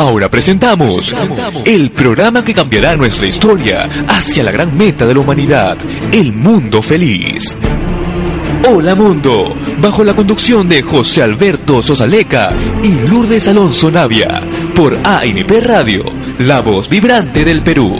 Ahora presentamos el programa que cambiará nuestra historia hacia la gran meta de la humanidad, el mundo feliz. Hola Mundo, bajo la conducción de José Alberto Sosaleca y Lourdes Alonso Navia, por ANP Radio, la voz vibrante del Perú.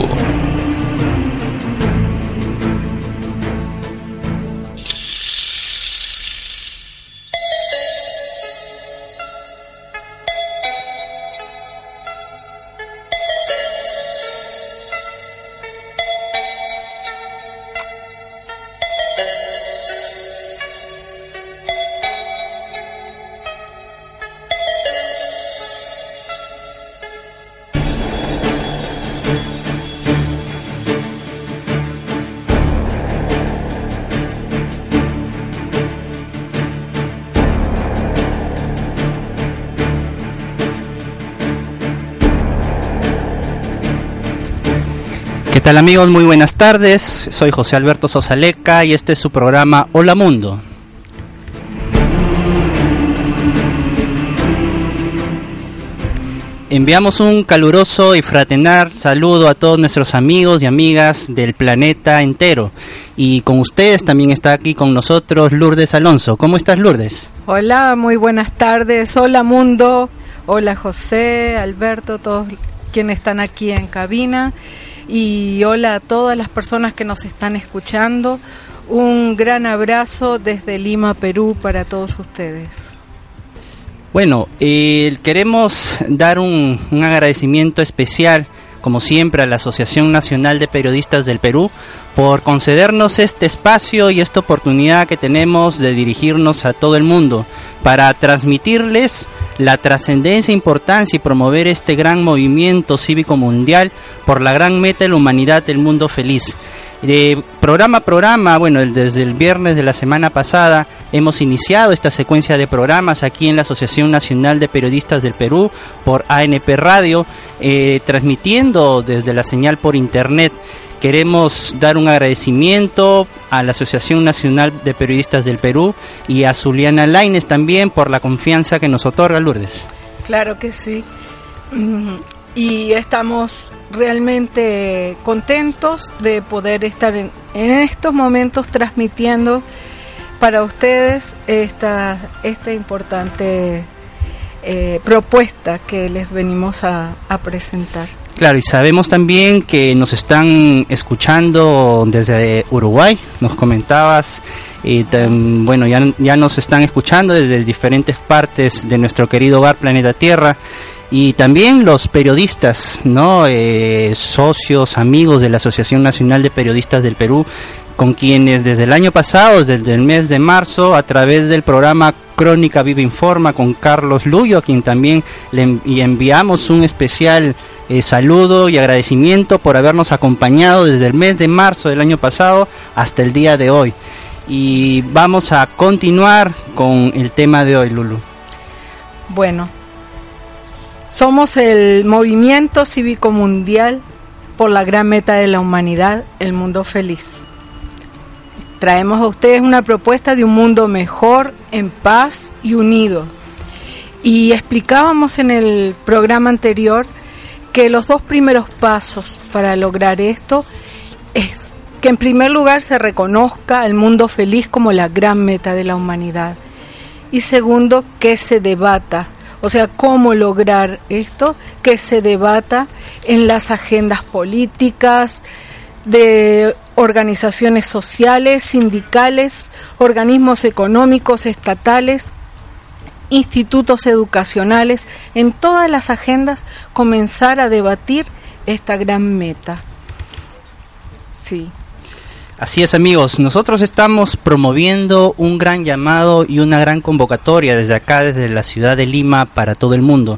¿Qué tal amigos? Muy buenas tardes. Soy José Alberto Sosaleca y este es su programa Hola Mundo. Enviamos un caluroso y fraternal saludo a todos nuestros amigos y amigas del planeta entero. Y con ustedes también está aquí con nosotros Lourdes Alonso. ¿Cómo estás Lourdes? Hola, muy buenas tardes. Hola mundo. Hola José, Alberto, todos quienes están aquí en cabina. Y hola a todas las personas que nos están escuchando. Un gran abrazo desde Lima, Perú, para todos ustedes. Bueno, eh, queremos dar un, un, agradecimiento especial, como siempre, a la Asociación Nacional de Periodistas del Perú por concedernos este espacio y esta oportunidad que tenemos de dirigirnos a todo el mundo para transmitirles la trascendencia, importancia y promover este gran movimiento cívico mundial por la gran meta de la humanidad del mundo feliz. Programa a programa, bueno, desde el viernes de la semana pasada hemos iniciado esta secuencia de programas aquí en la Asociación Nacional de Periodistas del Perú por ANP Radio, eh, transmitiendo desde la señal por internet. Queremos dar un agradecimiento a la Asociación Nacional de Periodistas del Perú y a Zuliana Laines también por la confianza que nos otorga Lourdes. Claro que sí. Y estamos realmente contentos de poder estar en, estos momentos transmitiendo para ustedes esta, importante eh, propuesta que les venimos a presentar. Claro, y sabemos también que nos están escuchando desde Uruguay, nos comentabas, y bueno, ya, ya nos están escuchando desde diferentes partes de nuestro querido hogar Planeta Tierra, y también los periodistas, ¿no? Eh, socios, amigos de la Asociación Nacional de Periodistas del Perú, con quienes desde el año pasado, desde el mes de marzo, a través del programa Crónica Viva Informa con Carlos Luyo, a quien también le enviamos un especial eh, saludo y agradecimiento por habernos acompañado desde el mes de marzo del año pasado hasta el día de hoy. Y vamos a continuar con el tema de hoy, Lulu. Bueno, somos el movimiento cívico mundial por la gran meta de la humanidad, el mundo feliz. Traemos a ustedes una propuesta de un mundo mejor, en paz y unido. Y explicábamos en el programa anterior que los dos primeros pasos para lograr esto es que en primer lugar se reconozca el mundo feliz como la gran meta de la humanidad. Y segundo, que se debata o sea, cómo lograr esto, que se debata en las agendas políticas, de organizaciones sociales, sindicales, organismos económicos, estatales, institutos educacionales, en todas las agendas comenzar a debatir esta gran meta. Sí. Así es amigos, nosotros estamos promoviendo un gran llamado y una gran convocatoria desde acá, desde la ciudad de Lima, para todo el mundo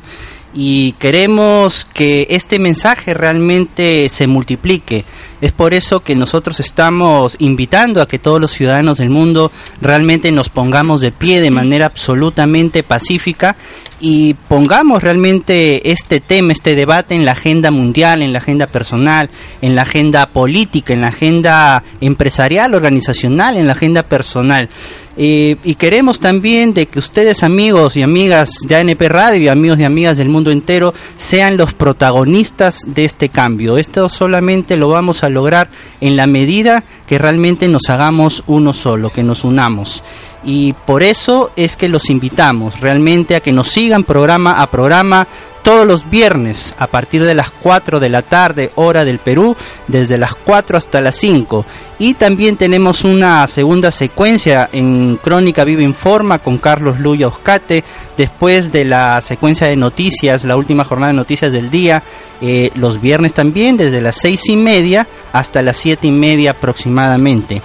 y queremos que este mensaje realmente se multiplique. Es por eso que nosotros estamos invitando a que todos los ciudadanos del mundo realmente nos pongamos de pie de manera absolutamente pacífica y pongamos realmente este tema, este debate en la agenda mundial, en la agenda personal, en la agenda política, en la agenda empresarial, organizacional, en la agenda personal. Eh, y queremos también de que ustedes amigos y amigas de ANP Radio y amigos y amigas del mundo entero sean los protagonistas de este cambio. Esto solamente lo vamos a lograr en la medida que realmente nos hagamos uno solo, que nos unamos y por eso es que los invitamos realmente a que nos sigan programa a programa todos los viernes a partir de las 4 de la tarde hora del Perú, desde las 4 hasta las 5. Y también tenemos una segunda secuencia en Crónica Viva Informa con Carlos Luya Oscate, después de la secuencia de noticias, la última jornada de noticias del día, eh, los viernes también, desde las 6 y media hasta las 7 y media aproximadamente.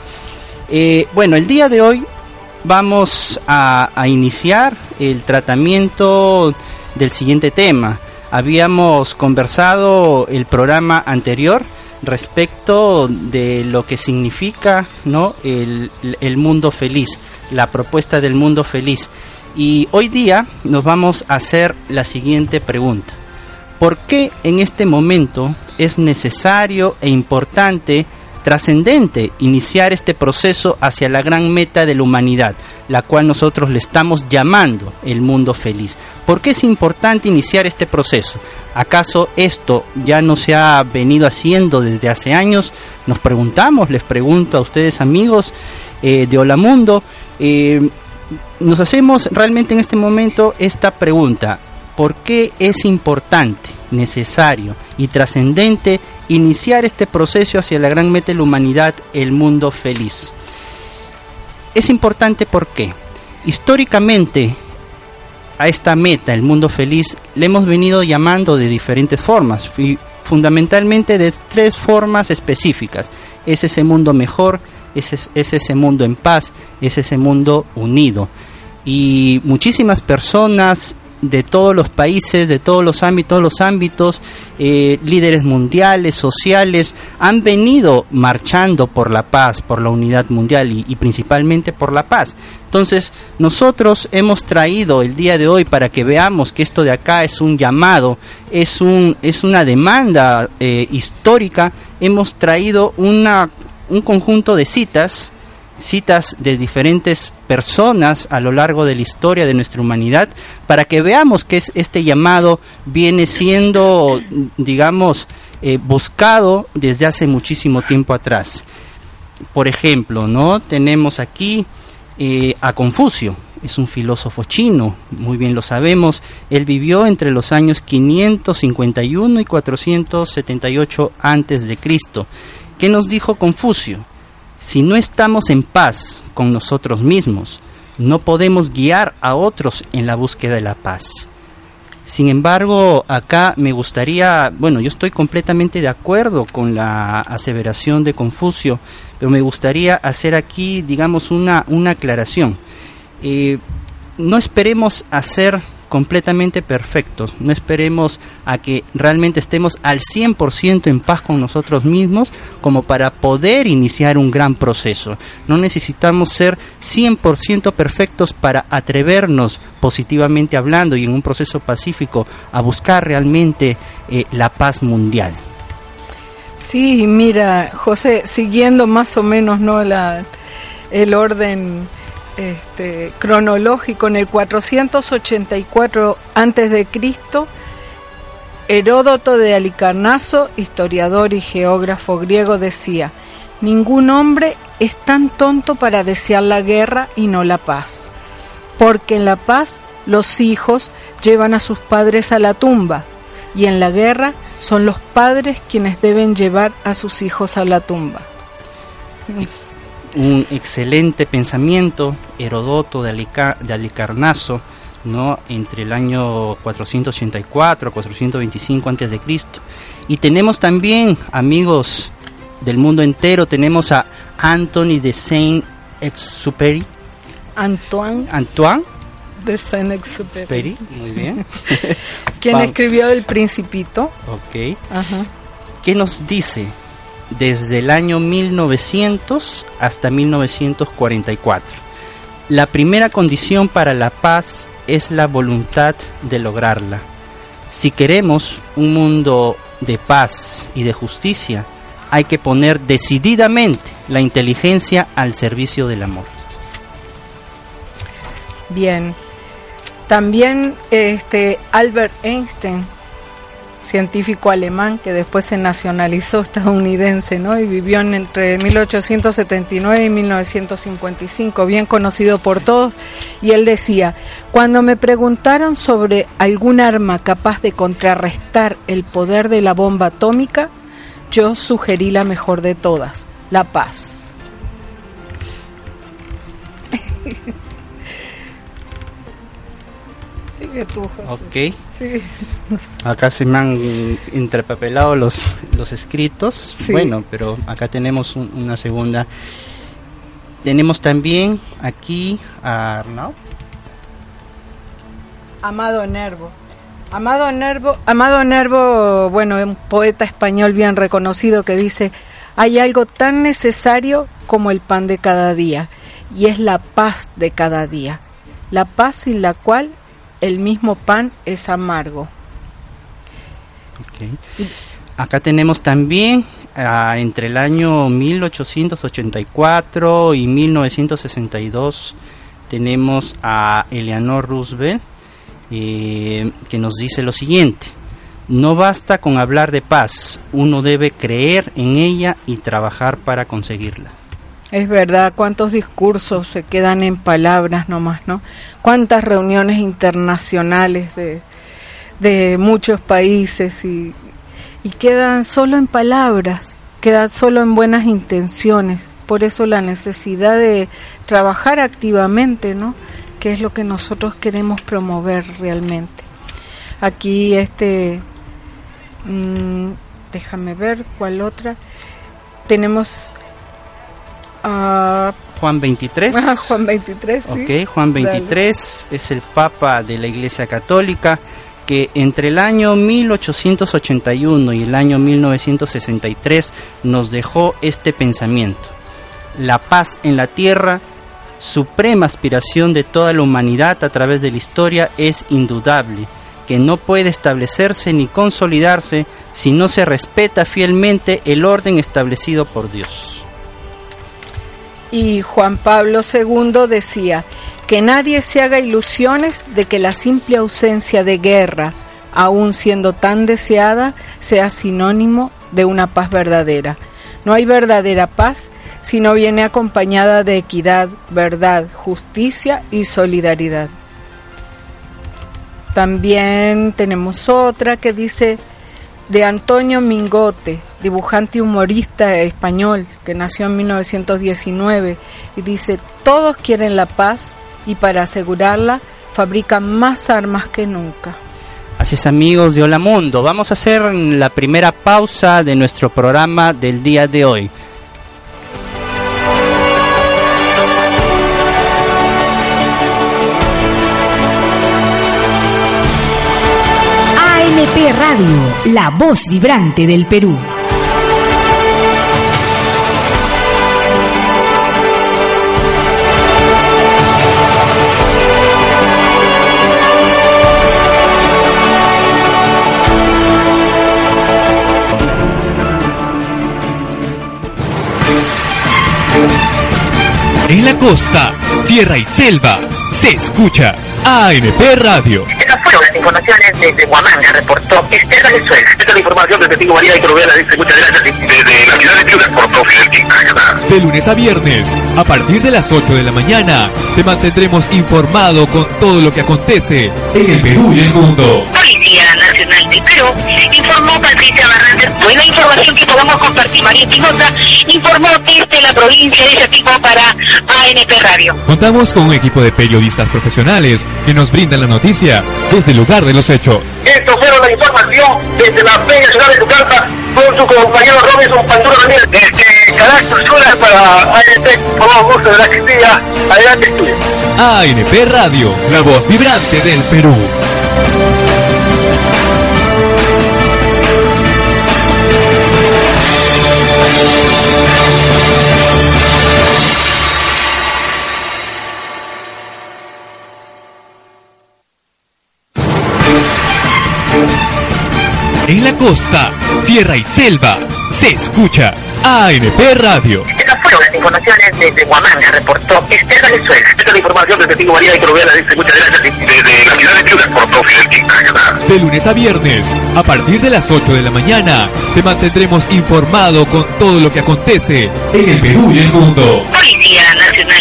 Eh, bueno, el día de hoy vamos a, iniciar el tratamiento del siguiente tema. Habíamos conversado el programa anterior respecto de lo que significa ¿no? el, el, mundo feliz, la propuesta del mundo feliz. Y hoy día nos vamos a hacer la siguiente pregunta. ¿Por qué en este momento es necesario e importante trascendente iniciar este proceso hacia la gran meta de la humanidad, la cual nosotros le estamos llamando el mundo feliz. ¿Por qué es importante iniciar este proceso? ¿Acaso esto ya no se ha venido haciendo desde hace años? Nos preguntamos, les pregunto a ustedes amigos eh, de Hola Mundo, eh, nos hacemos realmente en este momento esta pregunta. ¿Por qué es importante, necesario y trascendente iniciar este proceso hacia la gran meta de la humanidad, el mundo feliz. Es importante porque históricamente a esta meta, el mundo feliz, le hemos venido llamando de diferentes formas, y fundamentalmente de tres formas específicas. Es ese mundo mejor, es, es ese mundo en paz, es ese mundo unido. Y muchísimas personas de todos los países, de todos los ámbitos, los ámbitos, eh, líderes mundiales, sociales, han venido marchando por la paz, por la unidad mundial y, principalmente por la paz. Entonces, nosotros hemos traído el día de hoy para que veamos que esto de acá es un llamado, es, un, es una demanda eh, histórica, hemos traído una, un conjunto de citas citas de diferentes personas a lo largo de la historia de nuestra humanidad para que veamos que es, este llamado viene siendo, digamos, eh, buscado desde hace muchísimo tiempo atrás. Por ejemplo, ¿no? Tenemos aquí eh, a Confucio, es un filósofo chino, muy bien lo sabemos, él vivió entre los años 551 y 478 antes de Cristo. ¿Qué nos dijo Confucio? Si no estamos en paz con nosotros mismos, no podemos guiar a otros en la búsqueda de la paz. Sin embargo, acá me gustaría, bueno, yo estoy completamente de acuerdo con la aseveración de Confucio, pero me gustaría hacer aquí, digamos, una, una aclaración. Eh, no esperemos hacer completamente perfectos. No esperemos a que realmente estemos al 100% en paz con nosotros mismos como para poder iniciar un gran proceso. No necesitamos ser 100% perfectos para atrevernos positivamente hablando y en un proceso pacífico a buscar realmente eh, la paz mundial. Sí, mira, José, siguiendo más o menos no la el orden este, cronológico, en el 484 antes de Cristo, Heródoto de Alicarnaso, historiador y geógrafo griego, decía: Ningún hombre es tan tonto para desear la guerra y no la paz, porque en la paz los hijos llevan a sus padres a la tumba y en la guerra son los padres quienes deben llevar a sus hijos a la tumba un excelente pensamiento, Herodoto de, de Alicarnaso, ¿no? entre el año 484 a 425 antes de Cristo. Y tenemos también, amigos del mundo entero, tenemos a Anthony de Saint-Exupéry. Antoine Antoine de Saint-Exupéry. Exupéry, muy bien. ¿Quién Pam- escribió El Principito? ok. Ajá. ¿Qué nos dice? Desde el año 1900 hasta 1944. La primera condición para la paz es la voluntad de lograrla. Si queremos un mundo de paz y de justicia, hay que poner decididamente la inteligencia al servicio del amor. Bien. También este Albert Einstein, científico alemán que después se nacionalizó estadounidense, ¿no? Y vivió en- entre 1879 y 1955, bien conocido por todos, y él decía, cuando me preguntaron sobre algún arma capaz de contrarrestar el poder de la bomba atómica, yo sugerí la mejor de todas, la paz. José. Ok. Sí. Acá se me han entrepapelado los, los escritos. Sí. Bueno, pero acá tenemos un- una segunda. Tenemos también aquí a Arnaud. Amado Nervo. Amado Nervo, Amado Nervo, bueno, un poeta español bien reconocido que dice, hay algo tan necesario como el pan de cada día, y es la paz de cada día, la paz sin la cual el mismo pan es amargo. Acá tenemos también ah, entre el año 1884 y 1962 tenemos a Eleanor Roosevelt eh, que nos dice lo siguiente. No basta con hablar de paz, uno debe creer en ella y trabajar para conseguirla. Es verdad, cuántos discursos se quedan en palabras nomás, ¿no? Cuántas reuniones internacionales de, de muchos países y, y quedan solo en palabras, quedan solo en buenas intenciones. Por eso la necesidad de trabajar activamente, ¿no? Que es lo que nosotros queremos promover realmente. Aquí este, mm, déjame ver cuál otra. Tenemos a Juan 23. Ah, Juan 23, sí. Ok, Juan 23 es el Papa de la Iglesia Católica que entre el año 1881 y el año 1963 nos dejó este pensamiento. La paz en la tierra, suprema aspiración de toda la humanidad a través de la historia, es indudable, que no puede establecerse ni consolidarse si no se respeta fielmente el orden establecido por Dios. Y Juan Pablo II decía que nadie se haga ilusiones de que la simple ausencia de guerra, aun siendo tan deseada, sea sinónimo de una paz verdadera. No hay verdadera paz si no viene acompañada de equidad, verdad, justicia y solidaridad. También tenemos otra que dice de Antonio Mingote, dibujante y humorista español que nació en 1919 y dice, todos quieren la paz y para asegurarla fabrican más armas que nunca. Así es amigos de Hola Mundo, vamos a hacer la primera pausa de nuestro programa del día de hoy. ANP Radio, la voz vibrante del Perú. En la costa, sierra y selva, se escucha ANP Radio. Fueron las informaciones desde Huamanga, reportó Esther Venezuela. Esta es la información de Testigo María y Corubela, dice muchas gracias. Desde la ciudad de Piura, por Fidel De lunes a viernes, a partir de las 8 de la mañana, te mantendremos informado con todo lo que acontece en el Perú y el mundo. Perú informó Patricia Barrantes. Buena información que podamos compartir. María Espinosa informó desde la provincia de Chatico para ANP Radio. Contamos con un equipo de periodistas profesionales que nos brindan la noticia desde el lugar de los hechos. Estos fueron la información desde la Peña Ciudad de Tucalpa con su compañero Robinson Panduro Ramírez desde Carácter Sur para ANP. Por favor, gusto de la Castilla. Adelante, estudio. ANP Radio, la voz vibrante del Perú. En la costa, sierra y selva, se escucha ANP Radio. Estas fueron las informaciones desde Huamanga, reportó Esther Venezuela. Esta es la información desde Testigo María y Provela. Dice muchas gracias desde la ciudad de Piura por todo Fidel Quintana. De lunes a viernes, a partir de las 8 de la mañana, te mantendremos informado con todo lo que acontece en el Perú y el mundo.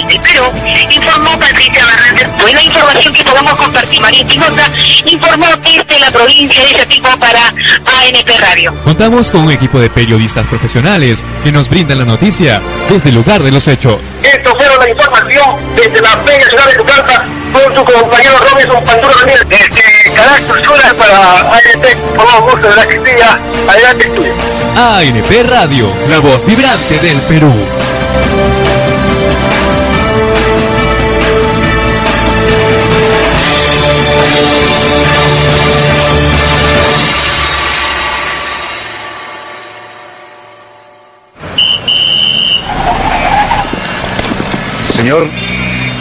Del Perú informó Patricia Barrantes. Buena información que podamos compartir. María Espinosa informó desde la provincia de Chapingo para ANP Radio. Contamos con un equipo de periodistas profesionales que nos brindan la noticia desde el lugar de los hechos. Esto fueron la información desde la Peña Ciudad de Tucalpa con su compañero Robinson Panduro Ramírez desde Carácter Sur para ANP. Por favor, gusto de la Castilla. Adelante, estudio. ANP Radio, la voz vibrante del Perú. Señor,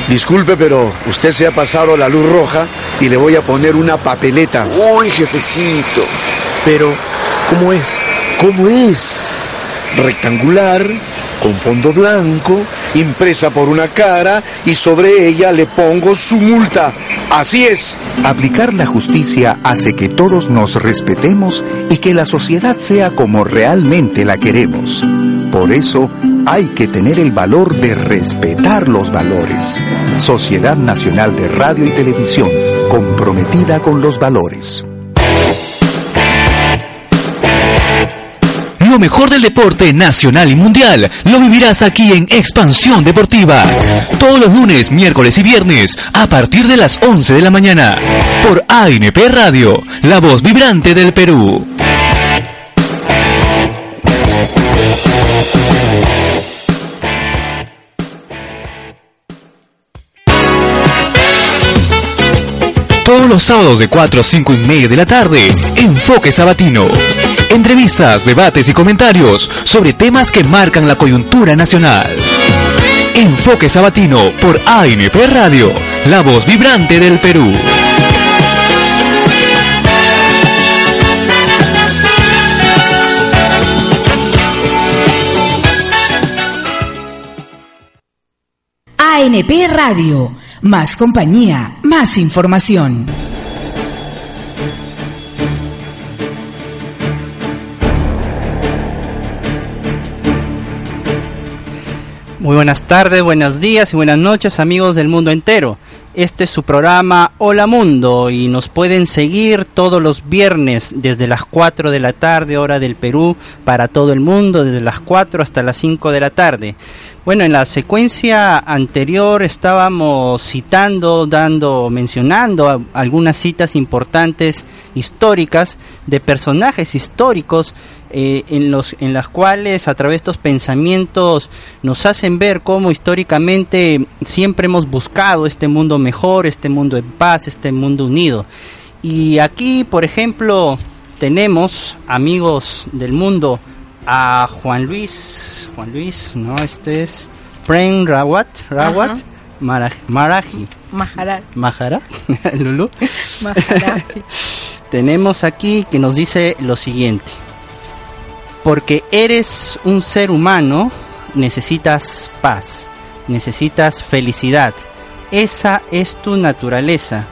disculpe, pero usted se ha pasado la luz roja y le voy a poner una papeleta. Uy, jefecito. Pero, ¿cómo es? ¿Cómo es? Rectangular, con fondo blanco, impresa por una cara y sobre ella le pongo su multa. Así es. Aplicar la justicia hace que todos nos respetemos y que la sociedad sea como realmente la queremos. Por eso hay que tener el valor de respetar los valores. Sociedad Nacional de Radio y Televisión, comprometida con los valores. Lo mejor del deporte nacional y mundial lo vivirás aquí en Expansión Deportiva. Todos los lunes, miércoles y viernes a partir de las 11 de la mañana. Por ANP Radio, la voz vibrante del Perú. Todos los sábados de 4 a 5 y media de la tarde, Enfoque Sabatino. Entrevistas, debates y comentarios sobre temas que marcan la coyuntura nacional. Enfoque Sabatino por ANP Radio, la voz vibrante del Perú. ANP Radio, más compañía, más información. Muy buenas tardes, buenos días y buenas noches amigos del mundo entero. Este es su programa Hola Mundo y nos pueden seguir todos los viernes desde las 4 de la tarde hora del Perú para todo el mundo, desde las 4 hasta las 5 de la tarde. Bueno, en la secuencia anterior estábamos citando, dando, mencionando algunas citas importantes históricas de personajes históricos eh, en los en las cuales a través de estos pensamientos nos hacen ver cómo históricamente siempre hemos buscado este mundo mejor, este mundo en paz, este mundo unido. Y aquí, por ejemplo, tenemos amigos del mundo a Juan Luis, Juan Luis, no, este es Prem Rawat, Rawat Ajá. Maraj- Maraji, Maharaj. Mahara, Lulu. Tenemos aquí que nos dice lo siguiente. Porque eres un ser humano, necesitas paz, necesitas felicidad. Esa es tu naturaleza.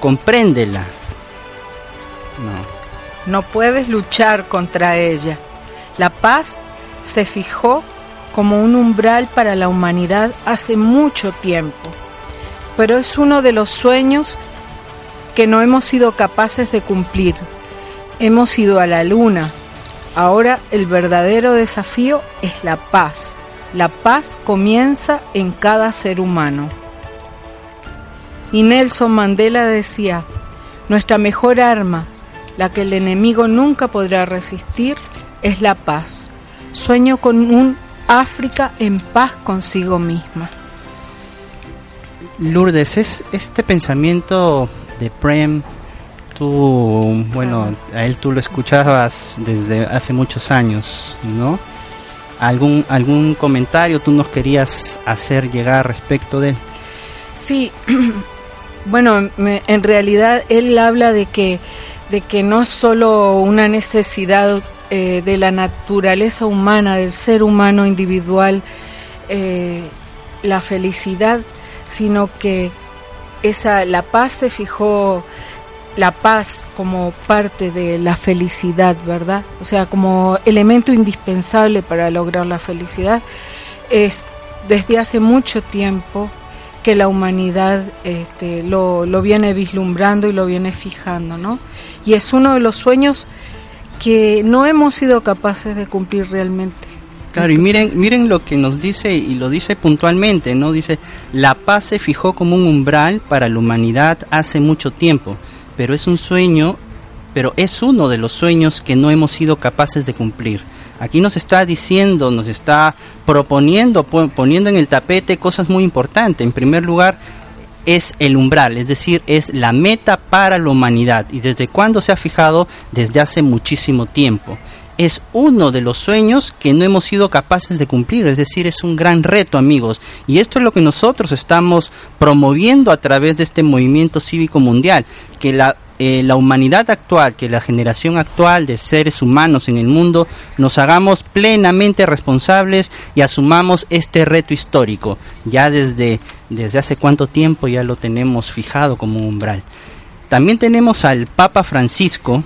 Compréndela. No. No puedes luchar contra ella. La paz se fijó como un umbral para la humanidad hace mucho tiempo, pero es uno de los sueños que no hemos sido capaces de cumplir. Hemos ido a la luna. Ahora el verdadero desafío es la paz. La paz comienza en cada ser humano. Y Nelson Mandela decía, nuestra mejor arma la que el enemigo nunca podrá resistir, es la paz. Sueño con un África en paz consigo misma. Lourdes, es este pensamiento de Prem, tú, bueno, a él tú lo escuchabas desde hace muchos años, ¿no? ¿Algún, algún comentario tú nos querías hacer llegar respecto de él? Sí, bueno, en realidad él habla de que, de que no es solo una necesidad eh, de la naturaleza humana, del ser humano individual, eh, la felicidad, sino que esa la paz se fijó la paz como parte de la felicidad, ¿verdad? O sea, como elemento indispensable para lograr la felicidad, es desde hace mucho tiempo que la humanidad este, lo, lo, viene vislumbrando y lo viene fijando, ¿no? Y es uno de los sueños que no hemos sido capaces de cumplir realmente. Claro, y miren, miren lo que nos dice, y lo dice puntualmente, ¿no? Dice, la paz se fijó como un umbral para la humanidad hace mucho tiempo, pero es un sueño, pero es uno de los sueños que no hemos sido capaces de cumplir. Aquí nos está diciendo, nos está proponiendo, poniendo en el tapete cosas muy importantes. En primer lugar, es el umbral, es decir, es la meta para la humanidad. ¿Y desde cuándo se ha fijado? Desde hace muchísimo tiempo es uno de los sueños que no hemos sido capaces de cumplir, es decir, es un gran reto, amigos. Y esto es lo que nosotros estamos promoviendo a través de este movimiento cívico mundial, que la, eh, la humanidad actual, que la generación actual de seres humanos en el mundo, nos hagamos plenamente responsables y asumamos este reto histórico. Ya desde, desde hace cuánto tiempo ya lo tenemos fijado como umbral. También tenemos al Papa Francisco,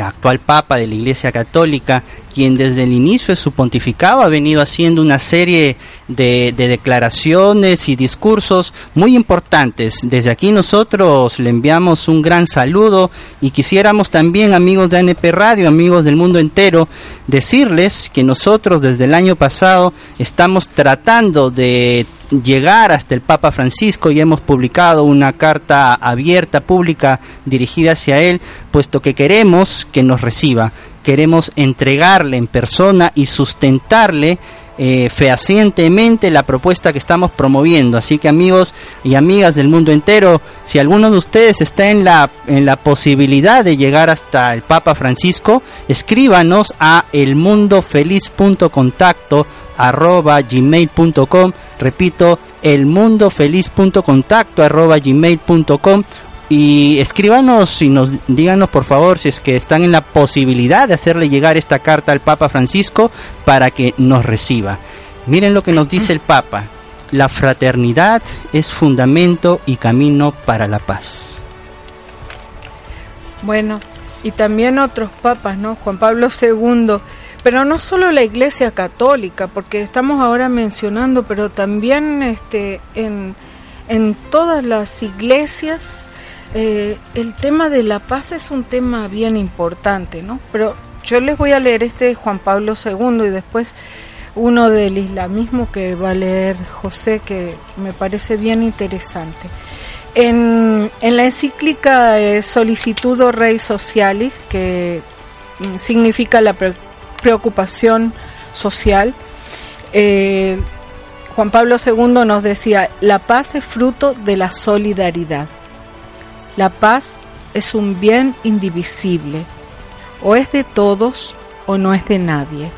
actual Papa de la Iglesia Católica, quien desde el inicio de su pontificado ha venido haciendo una serie de, declaraciones y discursos muy importantes. Desde aquí nosotros le enviamos un gran saludo y quisiéramos también, amigos de ANP Radio, amigos del mundo entero, decirles que nosotros desde el año pasado estamos tratando de llegar hasta el Papa Francisco y hemos publicado una carta abierta, pública, dirigida hacia él, puesto que queremos que nos reciba queremos entregarle en persona y sustentarle eh, fehacientemente la propuesta que estamos promoviendo. Así que amigos y amigas del mundo entero, si alguno de ustedes está en la, en la posibilidad de llegar hasta el Papa Francisco, escríbanos a elmundofeliz.contacto arroba gmail.com repito elmundofeliz.contacto arroba gmail.com y escríbanos y nos díganos por favor si es que están en la posibilidad de hacerle llegar esta carta al Papa Francisco para que nos reciba. Miren lo que nos dice el Papa. La fraternidad es fundamento y camino para la paz. Bueno, y también otros papas, ¿no? Juan Pablo II, pero no solo la Iglesia Católica, porque estamos ahora mencionando, pero también este, en, en todas las iglesias eh, el tema de la paz es un tema bien importante, ¿no? Pero yo les voy a leer este de Juan Pablo II y después uno del islamismo que va a leer José, que me parece bien interesante. En, la encíclica eh, Solicitudo Rei Socialis, que mm, significa la preocupación social, eh, Juan Pablo II nos decía, la paz es fruto de la solidaridad. La paz es un bien indivisible, o es de todos o no es de nadie.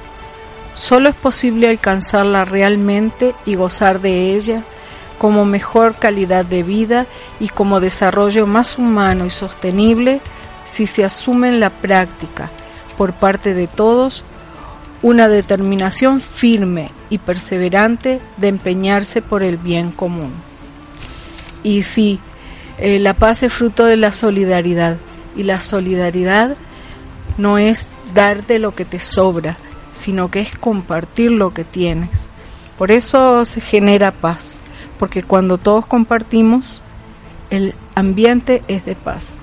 Solo es posible alcanzarla realmente y gozar de ella como mejor calidad de vida y como desarrollo más humano y sostenible si se asume en la práctica por parte de todos una determinación firme y perseverante de empeñarse por el bien común. Y si eh, la paz es fruto de la solidaridad y la solidaridad no es darte lo que te sobra, sino que es compartir lo que tienes. Por eso se genera paz, porque cuando todos compartimos, el ambiente es de paz.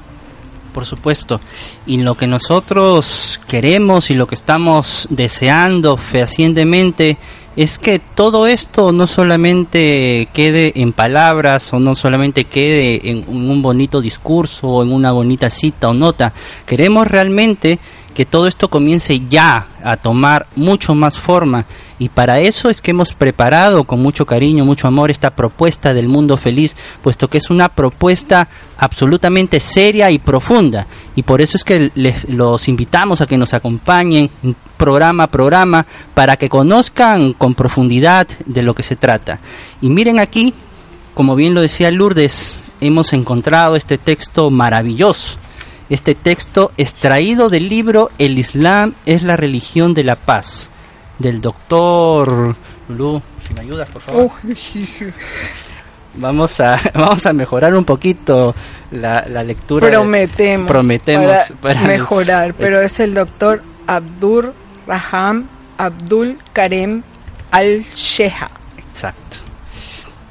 Por supuesto, y lo que nosotros queremos y lo que estamos deseando fehacientemente es que todo esto no solamente quede en palabras o no solamente quede en un bonito discurso o en una bonita cita o nota. Queremos realmente que todo esto comience ya a tomar mucho más forma. Y para eso es que hemos preparado con mucho cariño, mucho amor esta propuesta del mundo feliz, puesto que es una propuesta absolutamente seria y profunda. Y por eso es que les, los invitamos a que nos acompañen programa a programa para que conozcan con profundidad de lo que se trata. Y miren aquí, como bien lo decía Lourdes, hemos encontrado este texto maravilloso este texto extraído del libro El Islam es la religión de la paz, del doctor Lu. Si me ayudas, por favor. Vamos a, vamos a mejorar un poquito la, lectura. Prometemos. Prometemos. Para, mejorar, pero es el doctor Abdur Raham Abdul Karem Al-Sheha. Exacto.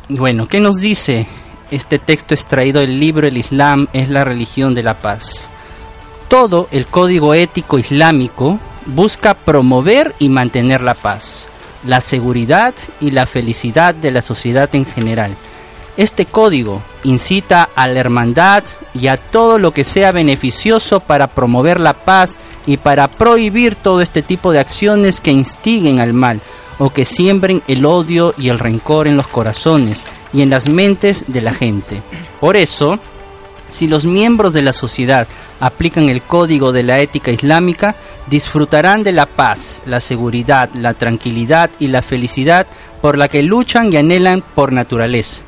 Bueno, ¿qué nos dice este texto extraído del libro El Islam es la religión de la paz. Todo el código ético islámico busca promover y mantener la paz, la seguridad y la felicidad de la sociedad en general. Este código incita a la hermandad y a todo lo que sea beneficioso para promover la paz y para prohibir todo este tipo de acciones que instiguen al mal o que siembren el odio y el rencor en los corazones y en las mentes de la gente. Por eso, si los miembros de la sociedad aplican el código de la ética islámica, disfrutarán de la paz, la seguridad, la tranquilidad y la felicidad por la que luchan y anhelan por naturaleza.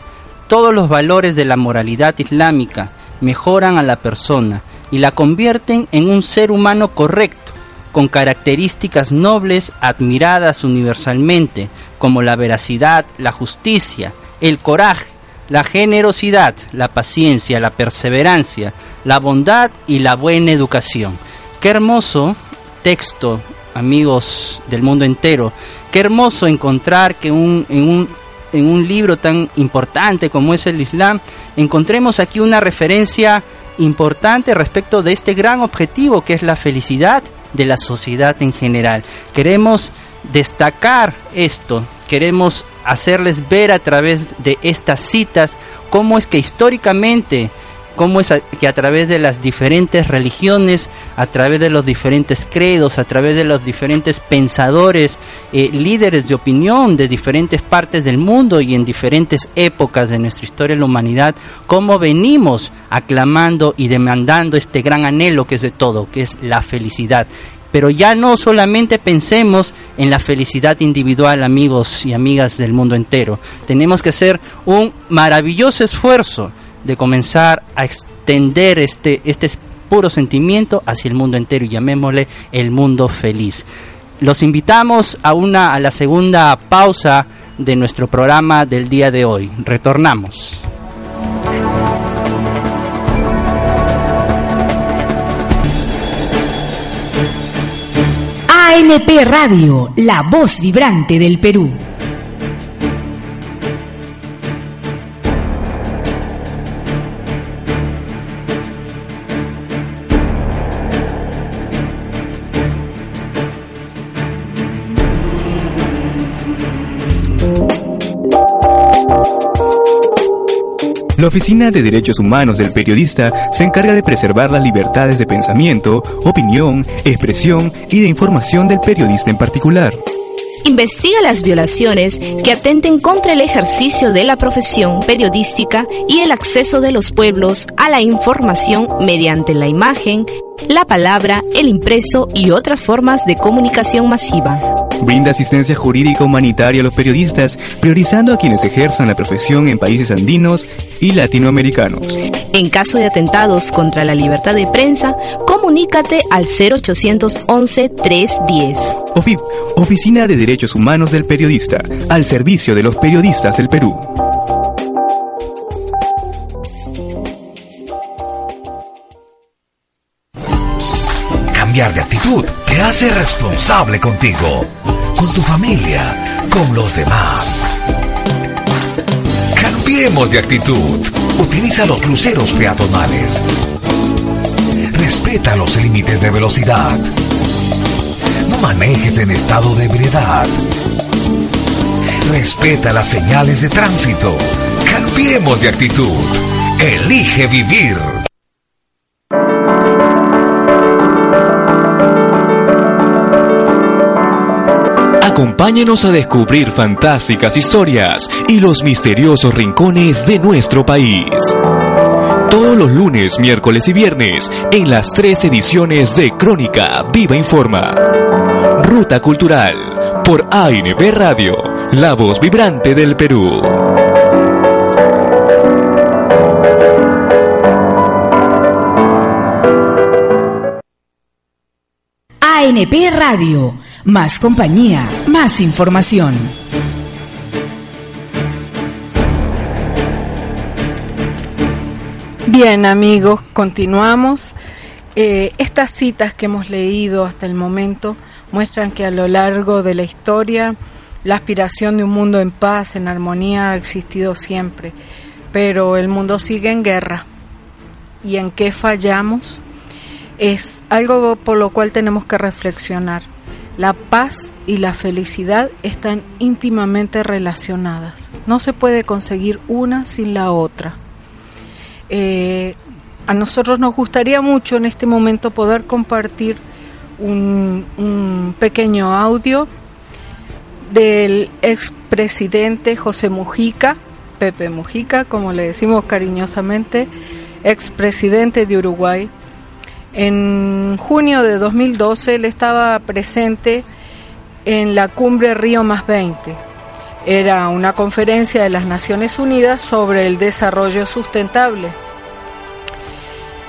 Todos los valores de la moralidad islámica mejoran a la persona y la convierten en un ser humano correcto, con características nobles admiradas universalmente, como la veracidad, la justicia, el coraje, la generosidad, la paciencia, la perseverancia, la bondad y la buena educación. Qué hermoso texto, amigos del mundo entero. Qué hermoso encontrar que un, en, un, en un libro tan importante como es el Islam, encontremos aquí una referencia importante respecto de este gran objetivo que es la felicidad de la sociedad en general. Queremos destacar esto, queremos hacerles ver a través de estas citas cómo es que históricamente, cómo es que a través de las diferentes religiones, a través de los diferentes credos, a través de los diferentes pensadores, eh, líderes de opinión de diferentes partes del mundo y en diferentes épocas de nuestra historia de la humanidad, cómo venimos aclamando y demandando este gran anhelo que es de todo, que es la felicidad pero ya no solamente pensemos en la felicidad individual, amigos y amigas del mundo entero. Tenemos que hacer un maravilloso esfuerzo de comenzar a extender este, este puro sentimiento hacia el mundo entero y llamémosle el mundo feliz. Los invitamos a una a la segunda pausa de nuestro programa del día de hoy. Retornamos. ANP Radio, la voz vibrante del Perú. La Oficina de Derechos Humanos del Periodista se encarga de preservar las libertades de pensamiento, opinión, expresión y de información del periodista en particular. Investiga las violaciones que atenten contra el ejercicio de la profesión periodística y el acceso de los pueblos a la información mediante la imagen, la palabra, el impreso y otras formas de comunicación masiva. Brinda asistencia jurídica humanitaria a los periodistas, priorizando a quienes ejerzan la profesión en países andinos y latinoamericanos. En caso de atentados contra la libertad de prensa, comunícate al 0811 310. OFIP, Oficina de Derechos Humanos del Periodista, al servicio de los periodistas del Perú. Cambiar de actitud te hace responsable contigo, con tu familia, con los demás. Cambiemos de actitud. Utiliza los cruceros peatonales. Respeta los límites de velocidad. No manejes en estado de ebriedad. Respeta las señales de tránsito. Cambiemos de actitud. Elige vivir. Acompáñenos a descubrir fantásticas historias y los misteriosos rincones de nuestro país. Todos los lunes, miércoles y viernes en las tres ediciones de Crónica Viva Informa. Ruta Cultural por ANB Radio, la voz vibrante del Perú. ANP Radio, más compañía, más información. Bien amigos, continuamos. Eh, estas citas que hemos leído hasta el momento muestran que a lo largo de la historia la aspiración de un mundo en paz, en armonía, ha existido siempre, pero el mundo sigue en guerra. ¿Y en qué fallamos? Es algo por lo cual tenemos que reflexionar. La paz y la felicidad están íntimamente relacionadas. No se puede conseguir una sin la otra. Eh, a nosotros nos gustaría mucho en este momento poder compartir un, un pequeño audio del expresidente José Mujica, Pepe Mujica, como le decimos cariñosamente, expresidente de Uruguay. En junio de 2012 él estaba presente en la cumbre Río más 20. Era una conferencia de las Naciones Unidas sobre el desarrollo sustentable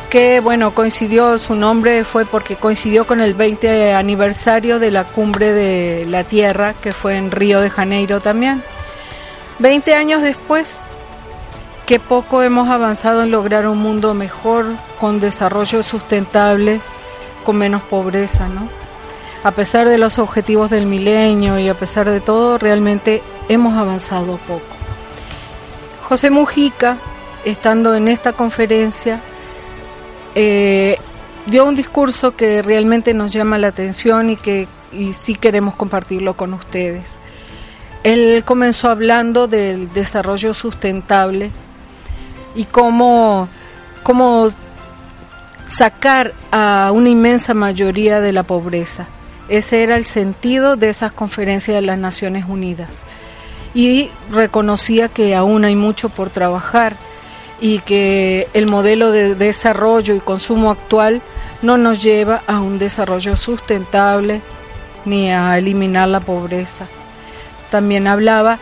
que bueno, coincidió, su nombre fue porque coincidió con el 20 aniversario de la cumbre de la Tierra, que fue en Río de Janeiro también. 20 años después, qué poco hemos avanzado en lograr un mundo mejor, con desarrollo sustentable, con menos pobreza, ¿no? A pesar de los objetivos del milenio y a pesar de todo, realmente hemos avanzado poco. José Mujica, estando en esta conferencia, eh, dio un discurso que realmente nos llama la atención y que y sí queremos compartirlo con ustedes. Él comenzó hablando del desarrollo sustentable y cómo, cómo sacar a una inmensa mayoría de la pobreza. Ese era el sentido de esas conferencias de las Naciones Unidas. Y reconocía que aún hay mucho por trabajar y que el modelo de desarrollo y consumo actual no nos lleva a un desarrollo sustentable ni a eliminar la pobreza. También hablaba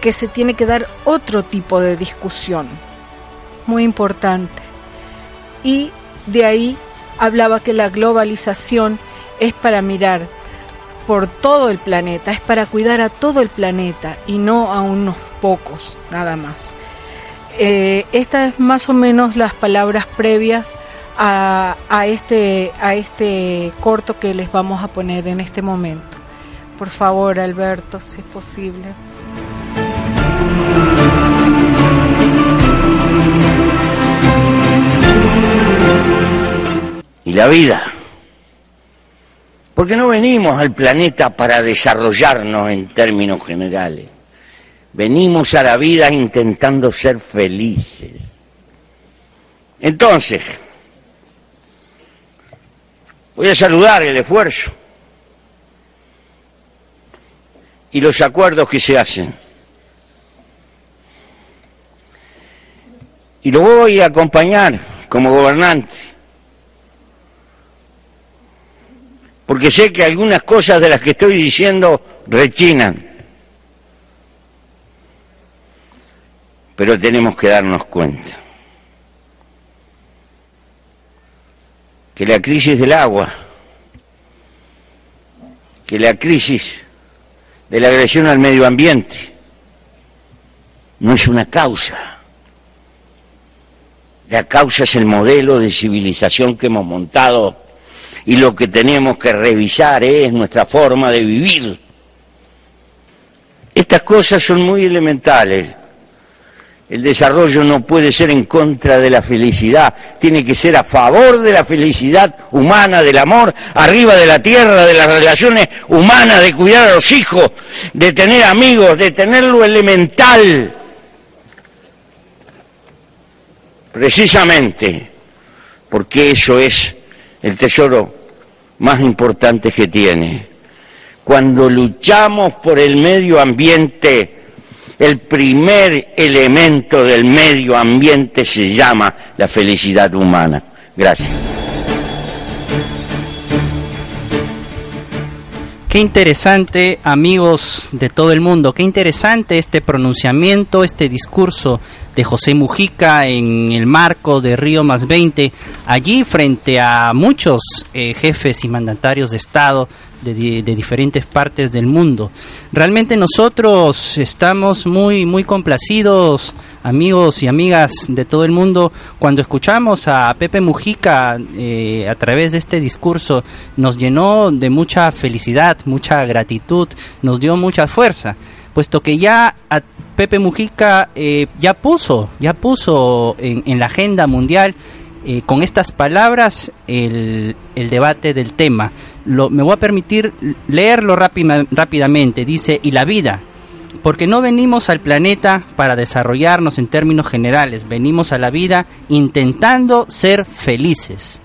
que se tiene que dar otro tipo de discusión, muy importante. Y de ahí hablaba que la globalización es para mirar por todo el planeta, es para cuidar a todo el planeta y no a unos pocos nada más. Eh, estas es más o menos las palabras previas a, a, este, a este corto que les vamos a poner en este momento. Por favor, Alberto, si es posible. Y la vida. Porque no venimos al planeta para desarrollarnos en términos generales. Venimos a la vida intentando ser felices. Entonces, voy a saludar el esfuerzo y los acuerdos que se hacen. Y lo voy a acompañar como gobernante, porque sé que algunas cosas de las que estoy diciendo rechinan. pero tenemos que darnos cuenta que la crisis del agua, que la crisis de la agresión al medio ambiente no es una causa. La causa es el modelo de civilización que hemos montado y lo que tenemos que revisar es nuestra forma de vivir. Estas cosas son muy elementales El desarrollo no puede ser en contra de la felicidad, tiene que ser a favor de la felicidad humana, del amor, arriba de la tierra, de las relaciones humanas, de cuidar a los hijos, de tener amigos, de tener lo elemental. Precisamente porque eso es el tesoro más importante que tiene. Cuando luchamos por el medio ambiente, el primer elemento del medio ambiente se llama la felicidad humana. Gracias. Qué interesante, amigos de todo el mundo, qué interesante este pronunciamiento, este discurso de José Mujica en el marco de Río Más 20, allí frente a muchos eh, jefes y mandatarios de Estado de, diferentes partes del mundo. Realmente nosotros estamos muy, muy complacidos, amigos y amigas de todo el mundo, cuando escuchamos a Pepe Mujica eh, a través de este discurso, nos llenó de mucha felicidad, mucha gratitud, nos dio mucha fuerza puesto que ya Pepe Mujica eh, ya puso, ya puso en la agenda mundial eh, con estas palabras el, debate del tema. Me voy a permitir leerlo rápidamente. Dice, y la vida, porque no venimos al planeta para desarrollarnos en términos generales, venimos a la vida intentando ser felices.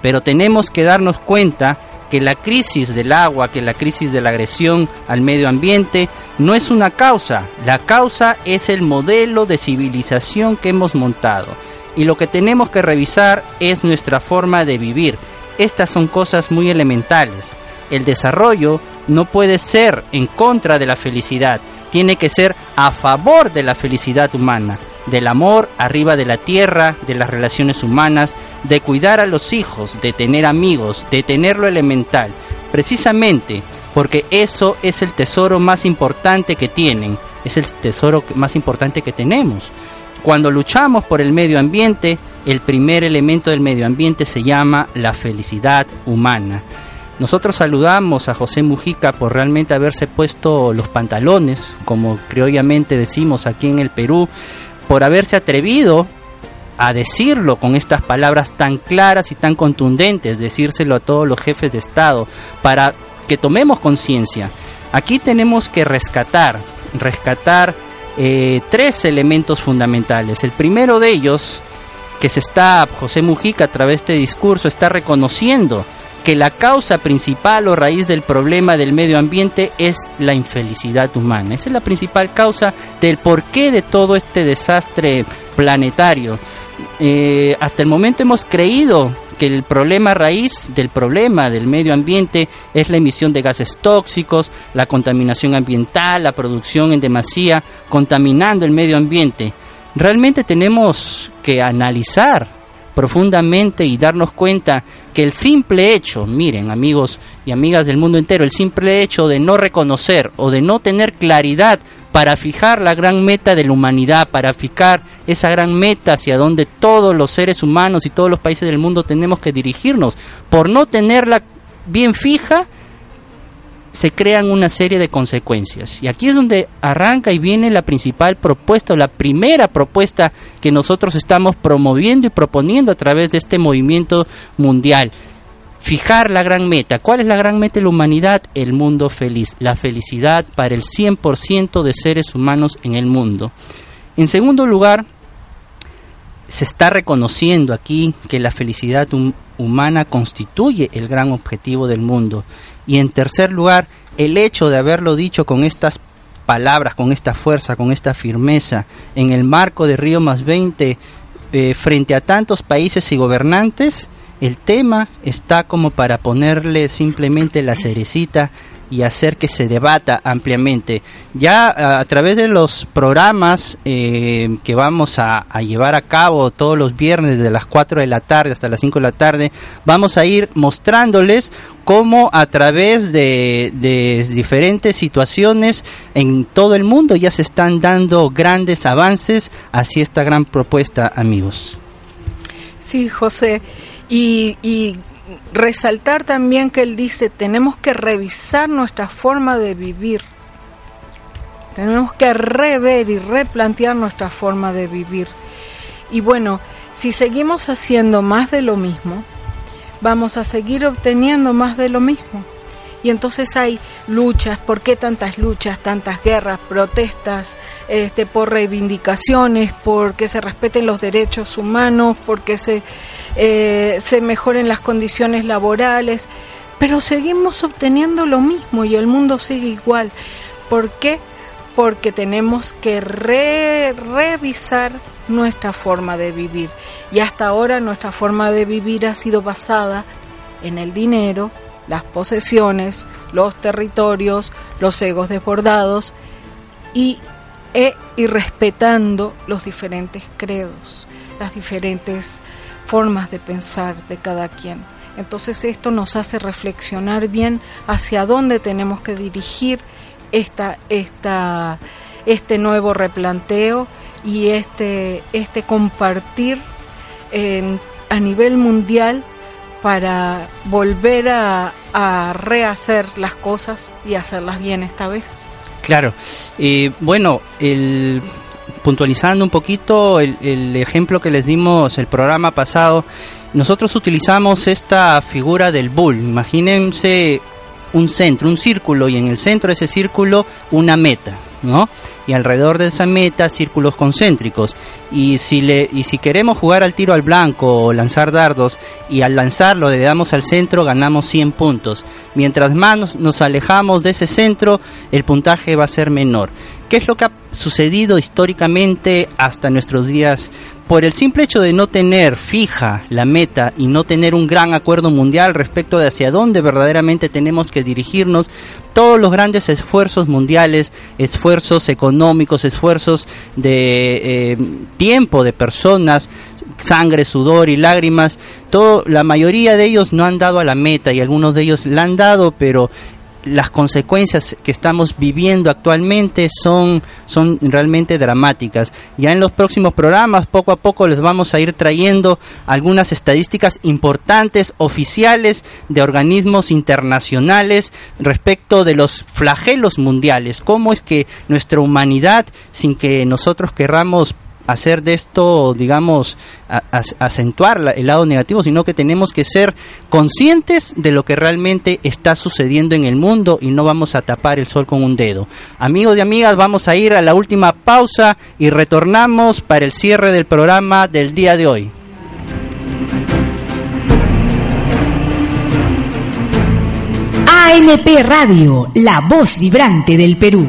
Pero tenemos que darnos cuenta que la crisis del agua, que la crisis de la agresión al medio ambiente no es una causa, la causa es el modelo de civilización que hemos montado y lo que tenemos que revisar es nuestra forma de vivir. Estas son cosas muy elementales. El desarrollo no puede ser en contra de la felicidad, tiene que ser a favor de la felicidad humana, del amor arriba de la tierra, de las relaciones humanas, de cuidar a los hijos, de tener amigos, de tener lo elemental, precisamente porque eso es el tesoro más importante que tienen, es el tesoro más importante que tenemos. Cuando luchamos por el medio ambiente, el primer elemento del medio ambiente se llama la felicidad humana. Nosotros saludamos a José Mujica por realmente haberse puesto los pantalones, como criollamente decimos aquí en el Perú, por haberse atrevido a decirlo con estas palabras tan claras y tan contundentes, decírselo a todos los jefes de Estado, para que tomemos conciencia. Aquí tenemos que rescatar, rescatar eh, tres elementos fundamentales. El primero de ellos, que se está, José Mujica a través de este discurso, está reconociendo que la causa principal o raíz del problema del medio ambiente es la infelicidad humana. Esa es la principal causa del porqué de todo este desastre planetario. Eh, hasta el momento hemos creído que el problema raíz del problema del medio ambiente es la emisión de gases tóxicos, la contaminación ambiental, la producción en demasía, contaminando el medio ambiente. Realmente tenemos que analizar profundamente y darnos cuenta que el simple hecho, miren amigos y amigas del mundo entero, el simple hecho de no reconocer o de no tener claridad para fijar la gran meta de la humanidad, para fijar esa gran meta hacia donde todos los seres humanos y todos los países del mundo tenemos que dirigirnos. Por no tenerla bien fija, se crean una serie de consecuencias. Y aquí es donde arranca y viene la principal propuesta, o la primera propuesta que nosotros estamos promoviendo y proponiendo a través de este movimiento mundial fijar la gran meta. ¿Cuál es la gran meta de la humanidad? El mundo feliz, la felicidad para el 100% de seres humanos en el mundo. En segundo lugar, se está reconociendo aquí que la felicidad humana constituye el gran objetivo del mundo. Y en tercer lugar, el hecho de haberlo dicho con estas palabras, con esta fuerza, con esta firmeza, en el marco de Río más 20, eh, frente a tantos países y gobernantes, el tema está como para ponerle simplemente la cerecita y hacer que se debata ampliamente. Ya a, través de los programas eh, que vamos a, llevar a cabo todos los viernes de las 4 de la tarde hasta las 5 de la tarde, vamos a ir mostrándoles cómo a través de, de diferentes situaciones en todo el mundo ya se están dando grandes avances hacia esta gran propuesta, amigos. Sí, José. Y, resaltar también que él dice, tenemos que revisar nuestra forma de vivir. Tenemos que rever y replantear nuestra forma de vivir. Y bueno, si seguimos haciendo más de lo mismo, vamos a seguir obteniendo más de lo mismo. Y entonces hay luchas, ¿por qué tantas luchas, tantas guerras, protestas, este, por reivindicaciones, porque se respeten los derechos humanos, porque se, eh, se mejoren las condiciones laborales? Pero seguimos obteniendo lo mismo y el mundo sigue igual. ¿Por qué? Porque tenemos que revisar nuestra forma de vivir. Y hasta ahora nuestra forma de vivir ha sido basada en el dinero, las posesiones, los territorios, los egos desbordados y, e, respetando los diferentes credos, las diferentes formas de pensar de cada quien. Entonces esto nos hace reflexionar bien hacia dónde tenemos que dirigir esta, esta, este nuevo replanteo y este, este compartir a nivel mundial para volver a, rehacer las cosas y hacerlas bien esta vez. Claro, y bueno, el, puntualizando un poquito el, el ejemplo que les dimos el programa pasado, nosotros utilizamos esta figura del bull. Imagínense un centro, un círculo y en el centro de ese círculo una meta, ¿no? Y alrededor de esa meta círculos concéntricos. Y si le y si queremos jugar al tiro al blanco o lanzar dardos y al lanzarlo le damos al centro ganamos 100 puntos. Mientras más nos alejamos de ese centro, el puntaje va a ser menor. ¿Qué es lo que ha sucedido históricamente hasta nuestros días. Por el simple hecho de no tener fija la meta y no tener un gran acuerdo mundial respecto de hacia dónde verdaderamente tenemos que dirigirnos, todos los grandes esfuerzos mundiales, esfuerzos económicos, esfuerzos de eh, tiempo de personas, sangre, sudor y lágrimas, todo, la mayoría de ellos no han dado a la meta y algunos de ellos la han dado, pero las consecuencias que estamos viviendo actualmente son, son realmente dramáticas. Ya en los próximos programas, poco a poco, les vamos a ir trayendo algunas estadísticas importantes, oficiales, de organismos internacionales respecto de los flagelos mundiales. Cómo es que nuestra humanidad, sin que nosotros querramos hacer de esto, digamos, acentuar el lado negativo, sino que tenemos que ser conscientes de lo que realmente está sucediendo en el mundo y no vamos a tapar el sol con un dedo. Amigos y amigas, vamos a ir a la última pausa y retornamos para el cierre del programa del día de hoy. ANP Radio, la voz vibrante del Perú.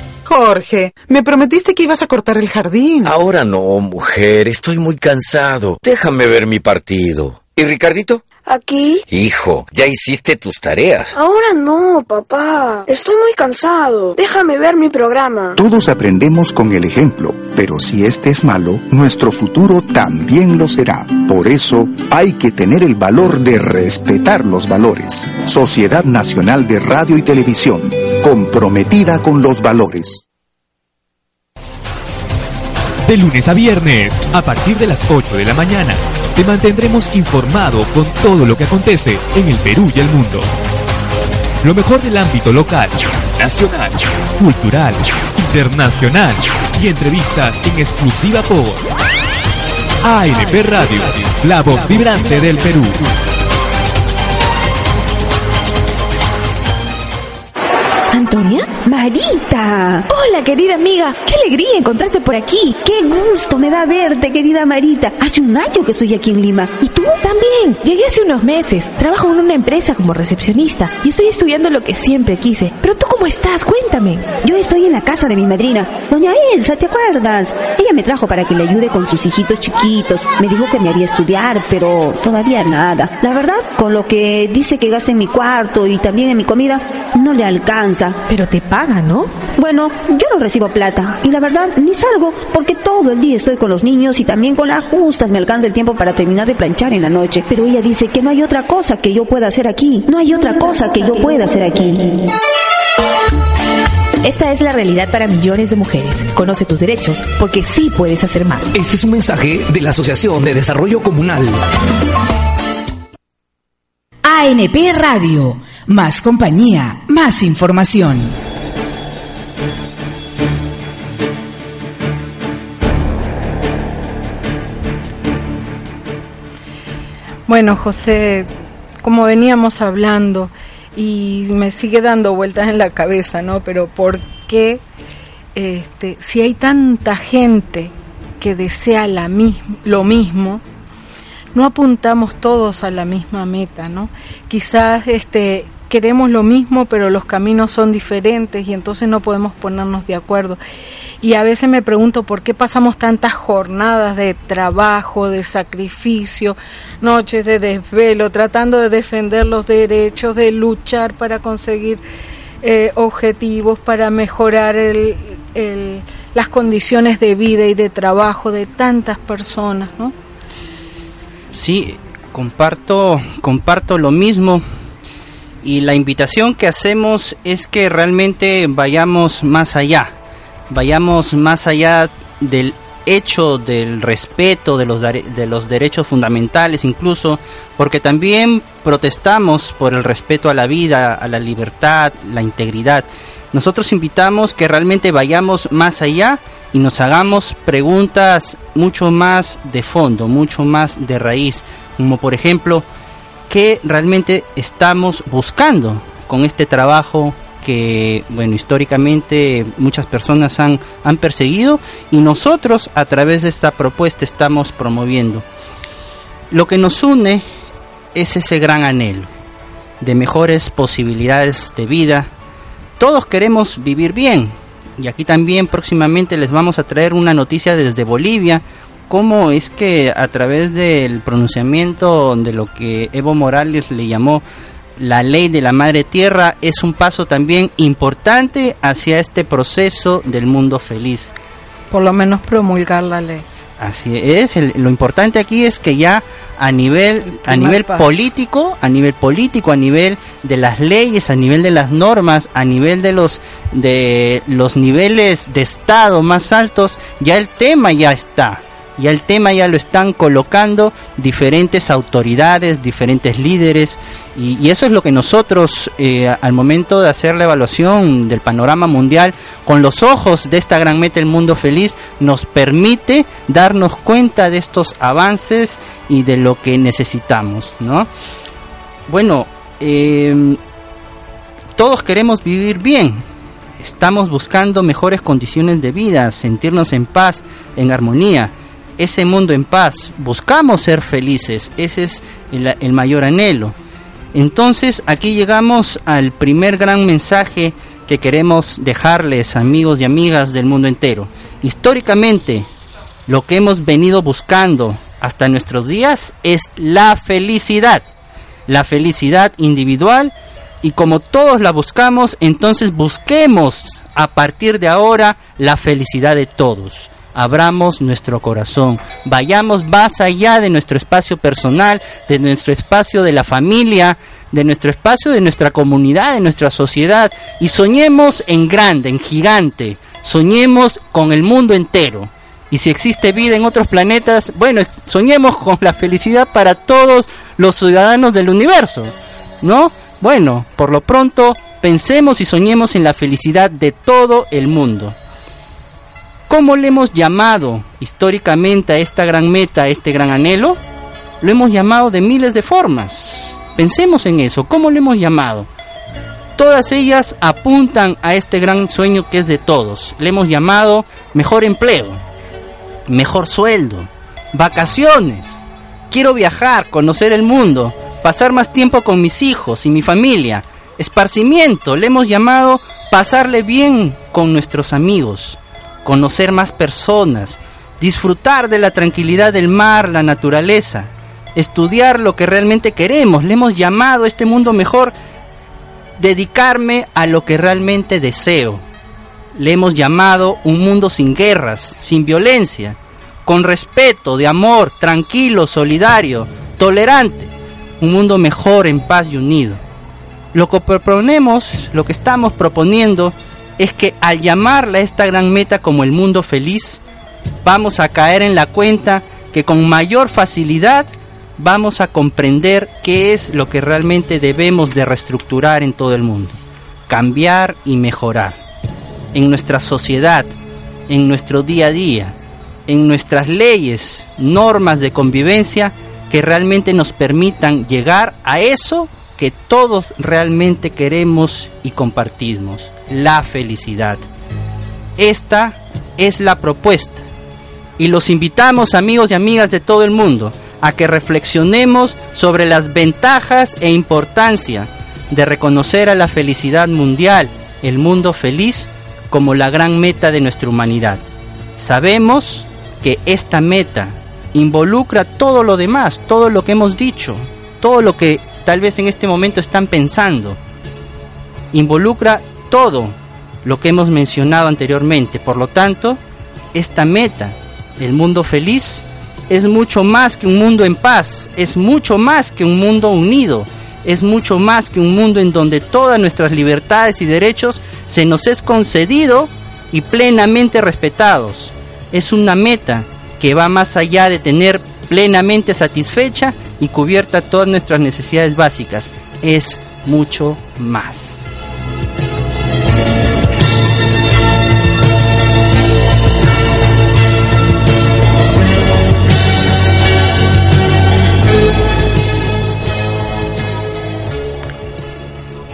Jorge, me prometiste que ibas a cortar el jardín. Ahora no, mujer, estoy muy cansado. Déjame ver mi partido. ¿Y Ricardito? Aquí. Hijo, ya hiciste tus tareas. Ahora no, papá. Estoy muy cansado. Déjame ver mi programa. Todos aprendemos con el ejemplo, pero si este es malo, nuestro futuro también lo será. Por eso hay que tener el valor de respetar los valores. Sociedad Nacional de Radio y Televisión, comprometida con los valores. De lunes a viernes, a partir de las 8 de la mañana te mantendremos informado con todo lo que acontece en el Perú y el mundo. Lo mejor del ámbito local, nacional, cultural, internacional y entrevistas en exclusiva por ANP Radio, la voz vibrante del Perú. ¿Antonia? Marita. Hola, querida amiga. Qué alegría encontrarte por aquí. Qué gusto me da verte, querida Marita. Hace un año que estoy aquí en Lima. ¿Y tú? También bien, llegué hace unos meses. Trabajo en una empresa como recepcionista y estoy estudiando lo que siempre quise. Pero tú cómo estás? Cuéntame. Yo estoy en la casa de mi madrina, doña Elsa, ¿te acuerdas? Ella me trajo para que le ayude con sus hijitos chiquitos. Me dijo que me haría estudiar, pero todavía nada. La verdad, con lo que dice que gasta en mi cuarto y también en mi comida, no le alcanza. Pero te paga, ¿no? Bueno, yo no recibo plata y la verdad ni salgo porque todo el día estoy con los niños y también con las justas me alcanza el tiempo para terminar de planchar en la noche. Pero ella dice que no hay otra cosa que yo pueda hacer aquí. No hay otra cosa que yo pueda hacer aquí. Esta es la realidad para millones de mujeres. Conoce tus derechos porque sí puedes hacer más. Este es un mensaje de la Asociación de Desarrollo Comunal. ANP Radio. Más compañía, más información. Bueno, José, como veníamos hablando, y me sigue dando vueltas en la cabeza, ¿no? Pero ¿por qué este, si hay tanta gente que desea la lo mismo, no apuntamos todos a la misma meta, ¿no? Quizás este queremos lo mismo, pero los caminos son diferentes y entonces no podemos ponernos de acuerdo. Y a veces me pregunto por qué pasamos tantas jornadas de trabajo, de sacrificio, noches de desvelo, tratando de defender los derechos, de luchar para conseguir eh, objetivos, para mejorar el, las condiciones de vida y de trabajo de tantas personas, ¿no? Sí, comparto, comparto lo mismo y la invitación que hacemos es que realmente vayamos más allá, vayamos más allá del hecho del respeto de los, de los derechos fundamentales incluso, porque también protestamos por el respeto a la vida, a la libertad, la integridad. Nosotros invitamos que realmente vayamos más allá y nos hagamos preguntas mucho más de fondo, mucho más de raíz, como por ejemplo, ¿qué realmente estamos buscando con este trabajo que, bueno, históricamente muchas personas han, han perseguido y nosotros a través de esta propuesta estamos promoviendo. Lo que nos une es ese gran anhelo de mejores posibilidades de vida. Todos queremos vivir bien, y aquí también próximamente les vamos a traer una noticia desde Bolivia, cómo es que a través del pronunciamiento de lo que Evo Morales le llamó la ley de la madre tierra es un paso también importante hacia este proceso del mundo feliz. Por lo menos promulgar la ley. Así es, lo importante aquí es que ya a nivel a nivel político, a nivel político, a nivel de las leyes, a nivel de las normas, a nivel de los de los niveles de estado más altos, ya el tema ya está y el tema ya lo están colocando diferentes autoridades, diferentes líderes, y, eso es lo que nosotros, eh, al momento de hacer la evaluación del panorama mundial, con los ojos de esta gran meta, el mundo feliz, nos permite darnos cuenta de estos avances y de lo que necesitamos, ¿no? Bueno, em, todos queremos vivir bien, estamos buscando mejores condiciones de vida, sentirnos en paz, en armonía ese mundo en paz, buscamos ser felices, ese es el, mayor anhelo. Entonces aquí llegamos al primer gran mensaje que queremos dejarles amigos y amigas del mundo entero. Históricamente, lo que hemos venido buscando hasta nuestros días es la felicidad, la felicidad individual. Y como todos la buscamos, entonces busquemos a partir de ahora la felicidad de todos abramos nuestro corazón, vayamos más allá de nuestro espacio personal, de nuestro espacio de la familia, de nuestro espacio, de nuestra comunidad, de nuestra sociedad, y soñemos en grande, en gigante, soñemos con el mundo entero. Y si existe vida en otros planetas, bueno, soñemos con la felicidad para todos los ciudadanos del universo, ¿no? Bueno, por lo pronto, pensemos y soñemos en la felicidad de todo el mundo. ¿Cómo le hemos llamado históricamente a esta gran meta, a este gran anhelo? Lo hemos llamado de miles de formas. Pensemos en eso, ¿cómo lo hemos llamado? Todas ellas apuntan a este gran sueño que es de todos. Le hemos llamado mejor empleo, mejor sueldo, vacaciones, Quiero viajar, conocer el mundo, pasar más tiempo con mis hijos y mi familia. Esparcimiento, le hemos llamado pasarle bien con nuestros amigos, conocer más personas, disfrutar de la tranquilidad del mar, la naturaleza, estudiar lo que realmente queremos. Le hemos llamado a este mundo mejor dedicarme a lo que realmente deseo. Le hemos llamado un mundo sin guerras, sin violencia, con respeto, de amor, tranquilo, solidario, tolerante. Un mundo mejor, en paz y unido. Lo que proponemos, lo que estamos proponiendo, es que al llamarla esta gran meta como el mundo feliz, vamos a caer en la cuenta que con mayor facilidad vamos a comprender qué es lo que realmente debemos de reestructurar en todo el mundo, cambiar y mejorar en nuestra sociedad, en nuestro día a día, en nuestras leyes, normas de convivencia que realmente nos permitan llegar a eso que todos realmente queremos y compartimos, la felicidad. Esta es la propuesta y los invitamos amigos y amigas de todo el mundo a que reflexionemos sobre las ventajas e importancia de reconocer a la felicidad mundial, el mundo feliz, como la gran meta de nuestra humanidad. Sabemos que esta meta involucra todo lo demás, todo lo que hemos dicho, todo lo que tal vez en este momento están pensando. Involucra todo lo que hemos mencionado anteriormente. Por lo tanto, esta meta, el mundo feliz, es mucho más que un mundo en paz, es mucho más que un mundo unido, es mucho más que un mundo en donde todas nuestras libertades y derechos se nos es concedido y plenamente respetados. Es una meta que va más allá de tener plenamente satisfecha y cubierta todas nuestras necesidades básicas. Es mucho más.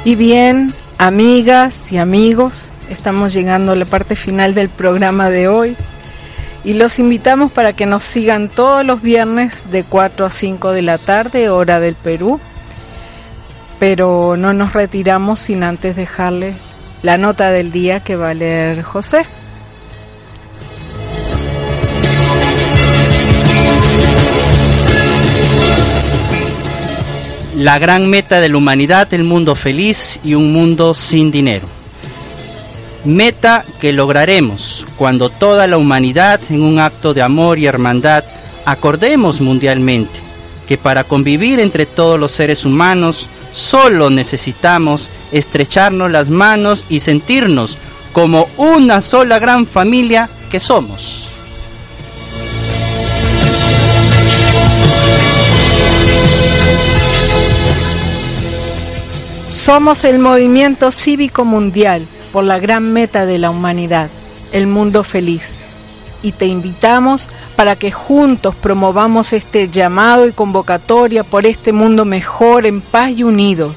Y bien, amigas y amigos, estamos llegando a la parte final del programa de hoy y los invitamos para que nos sigan todos los viernes de 4 a 5 de la tarde, hora del Perú. Pero no nos retiramos sin antes dejarles la nota del día que va a leer José. La gran meta de la humanidad, el mundo feliz y un mundo sin dinero. Meta que lograremos cuando toda la humanidad en un acto de amor y hermandad acordemos mundialmente que para convivir entre todos los seres humanos solo necesitamos estrecharnos las manos y sentirnos como una sola gran familia que somos. Somos el movimiento cívico mundial por la gran meta de la humanidad, el mundo feliz. Y te invitamos para que juntos promovamos este llamado y convocatoria por este mundo mejor, en paz y unido,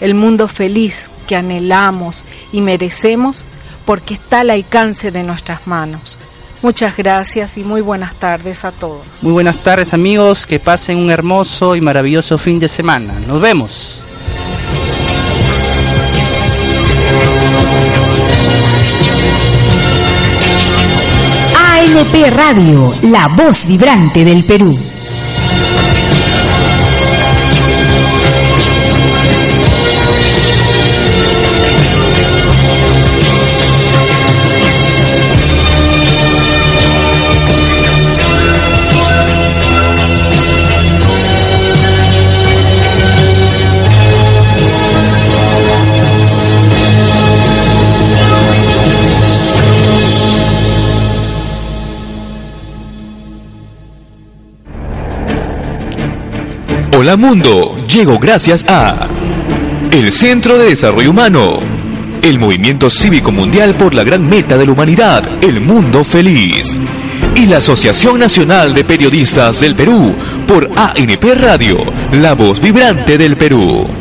el mundo feliz que anhelamos y merecemos porque está al alcance de nuestras manos. Muchas gracias y muy buenas tardes a todos. Muy buenas tardes amigos, que pasen un hermoso y maravilloso fin de semana. Nos vemos. ANP Radio, la voz vibrante del Perú. Hola Mundo llegó gracias a el Centro de Desarrollo Humano, el Movimiento Cívico Mundial por la Gran Meta de la Humanidad, el Mundo Feliz, y la Asociación Nacional de Periodistas del Perú por ANP Radio, la voz vibrante del Perú.